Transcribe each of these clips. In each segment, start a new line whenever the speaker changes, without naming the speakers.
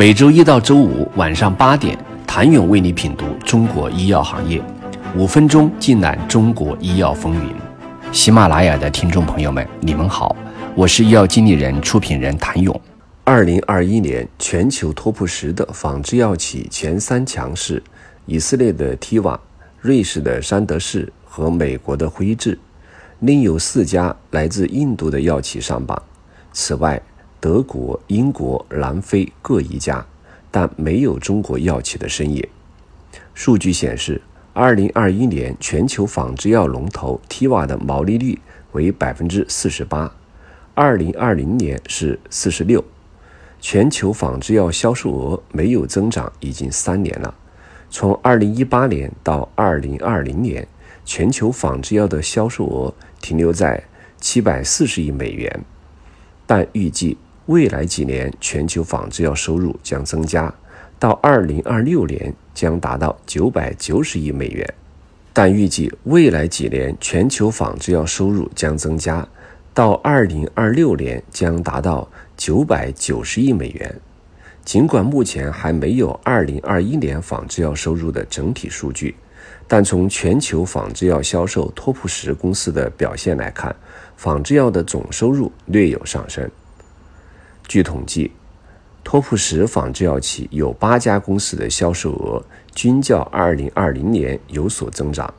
每周一到周五晚上八点，谭勇为你品读中国医药行业，五分钟尽览中国医药风云。喜马拉雅的听众朋友们，你们好，我是医药经理人、出品人谭勇。
二零二一年全球 TOP 十的仿制药企前三强是以色列的 Teva、瑞士的山德士和美国的辉智，另有四家来自印度的药企上榜。此外，德国、英国、南非各一家，但没有中国药企的身影。数据显示，二零二一年全球仿制药龙头 Teva 的毛利率为百分之四十八，二零二零年是四十六。全球仿制药销售额没有增长已经三年了，从二零一八年到二零二零年，全球仿制药的销售额停留在七百四十亿美元，但预计。未来几年，全球仿制药收入将增加，到二零二六年将达到九百九十亿美元。但预计未来几年，全球仿制药收入将增加，到二零二六年将达到九百九十亿美元。尽管目前还没有二零二一年仿制药收入的整体数据，但从全球仿制药销售托普什公司的表现来看，仿制药的总收入略有上升。据统计，托普什仿制药企有八家公司的销售额均较2020年有所增长，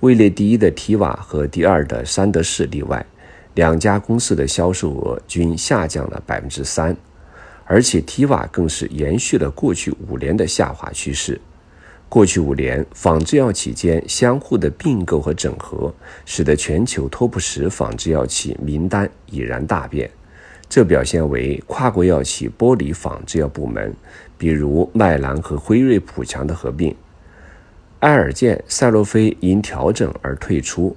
位列第一的提瓦和第二的山德士例外，两家公司的销售额均下降了百分之三，而且提瓦更是延续了过去五年的下滑趋势。过去五年，仿制药企间相互的并购和整合，使得全球托普什仿制药企名单已然大变。这表现为跨国药企剥离仿制药部门，比如麦兰和辉瑞普强的合并，埃尔健、赛洛菲因调整而退出，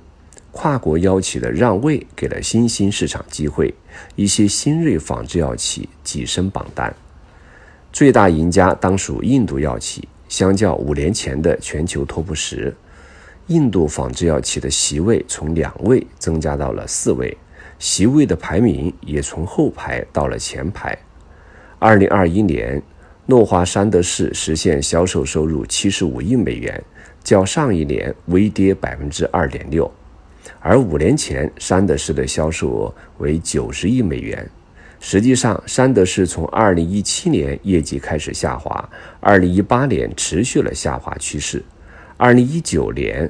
跨国药企的让位给了新兴市场机会，一些新锐仿制药企跻身榜单。最大赢家当属印度药企，相较五年前的全球 TOP 十，印度仿制药企的席位从两位增加到了四位。席位的排名也从后排到了前排。二零二一年，诺华山德士实现销售收入七十五亿美元，较上一年微跌百分之二点六。而五年前，山德士的销售额为九十亿美元。实际上，山德士从二零一七年业绩开始下滑，二零一八年持续了下滑趋势，二零一九年。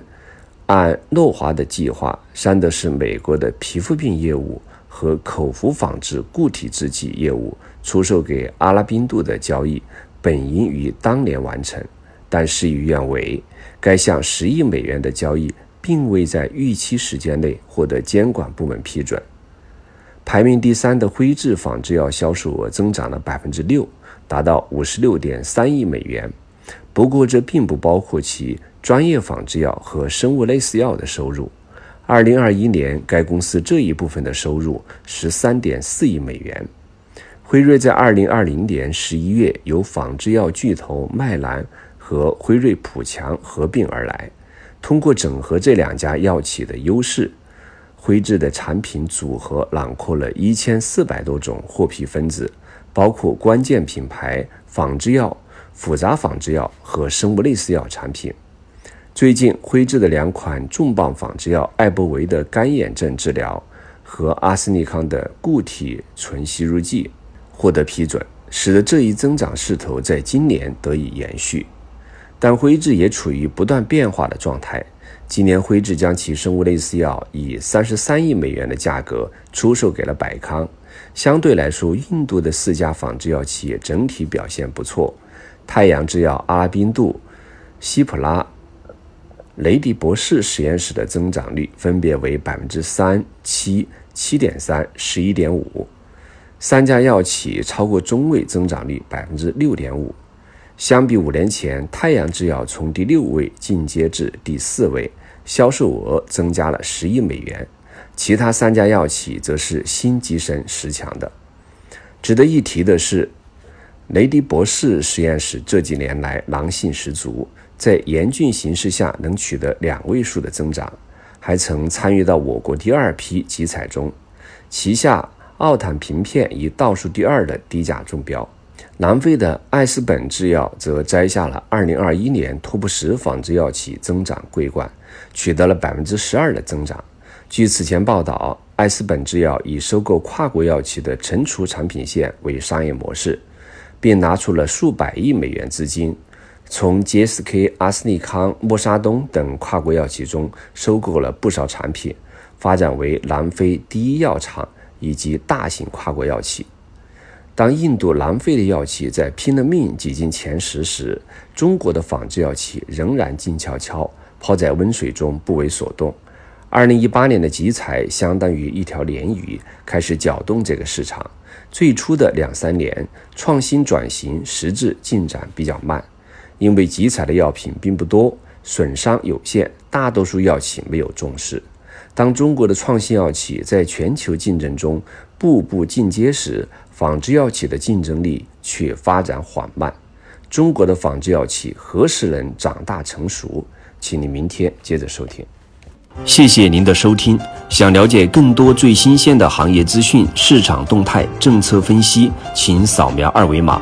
按诺华的计划，山德士美国的皮肤病业务和口服仿制固体制剂业务出售给阿拉宾度的交易本应于当年完成，但事与愿违。该项十亿美元的交易并未在预期时间内获得监管部门批准。排名第三的辉智仿制药销售额增长了百分之六，达到五十六点三亿美元。不过，这并不包括其。专业仿制药和生物类似药的收入，二零二一年该公司这一部分的收入十三点四亿美元。辉瑞在二零二零年十一月由仿制药巨头麦兰和辉瑞普强合并而来，通过整合这两家药企的优势，辉智的产品组合囊括了一千四百多种获批分子，包括关键品牌仿制药、复杂仿制药和生物类似药产品。最近，辉智的两款重磅仿制药艾博维的干眼症治疗和阿斯利康的固体醇吸入剂获得批准，使得这一增长势头在今年得以延续。但辉智也处于不断变化的状态。今年，辉智将其生物类似药以三十三亿美元的价格出售给了百康。相对来说，印度的四家仿制药企业整体表现不错。太阳制药、阿拉宾度、西普拉。雷迪博士实验室的增长率分别为百分之三、七、七点三、十一点五，三家药企超过中位增长率百分之六点五。相比五年前，太阳制药从第六位进阶至第四位，销售额增加了十亿美元。其他三家药企则是新跻身十强的。值得一提的是，雷迪博士实验室这几年来狼性十足。在严峻形势下能取得两位数的增长，还曾参与到我国第二批集采中，旗下奥坦平片以倒数第二的低价中标。南非的艾斯本制药则摘下了2021年托布十仿制药企增长桂冠，取得了百分之十二的增长。据此前报道，艾斯本制药以收购跨国药企的成熟产品线为商业模式，并拿出了数百亿美元资金，从 GSK、阿斯利康、默沙东等跨国药企中收购了不少产品，发展为南非第一药厂以及大型跨国药企。当印度、南非的药企在拼了命挤进前十时，中国的仿制药企仍然静悄悄，泡在温水中不为所动。二零一八年的集采相当于一条鲢鱼，开始搅动这个市场。最初的两三年，创新转型实质进展比较慢，因为集采的药品并不多，损伤有限，大多数药企没有重视。当中国的创新药企在全球竞争中步步进阶时，仿制药企的竞争力却发展缓慢。中国的仿制药企何时能长大成熟？请你明天接着收听。
谢谢您的收听。想了解更多最新鲜的行业资讯、市场动态、政策分析，请扫描二维码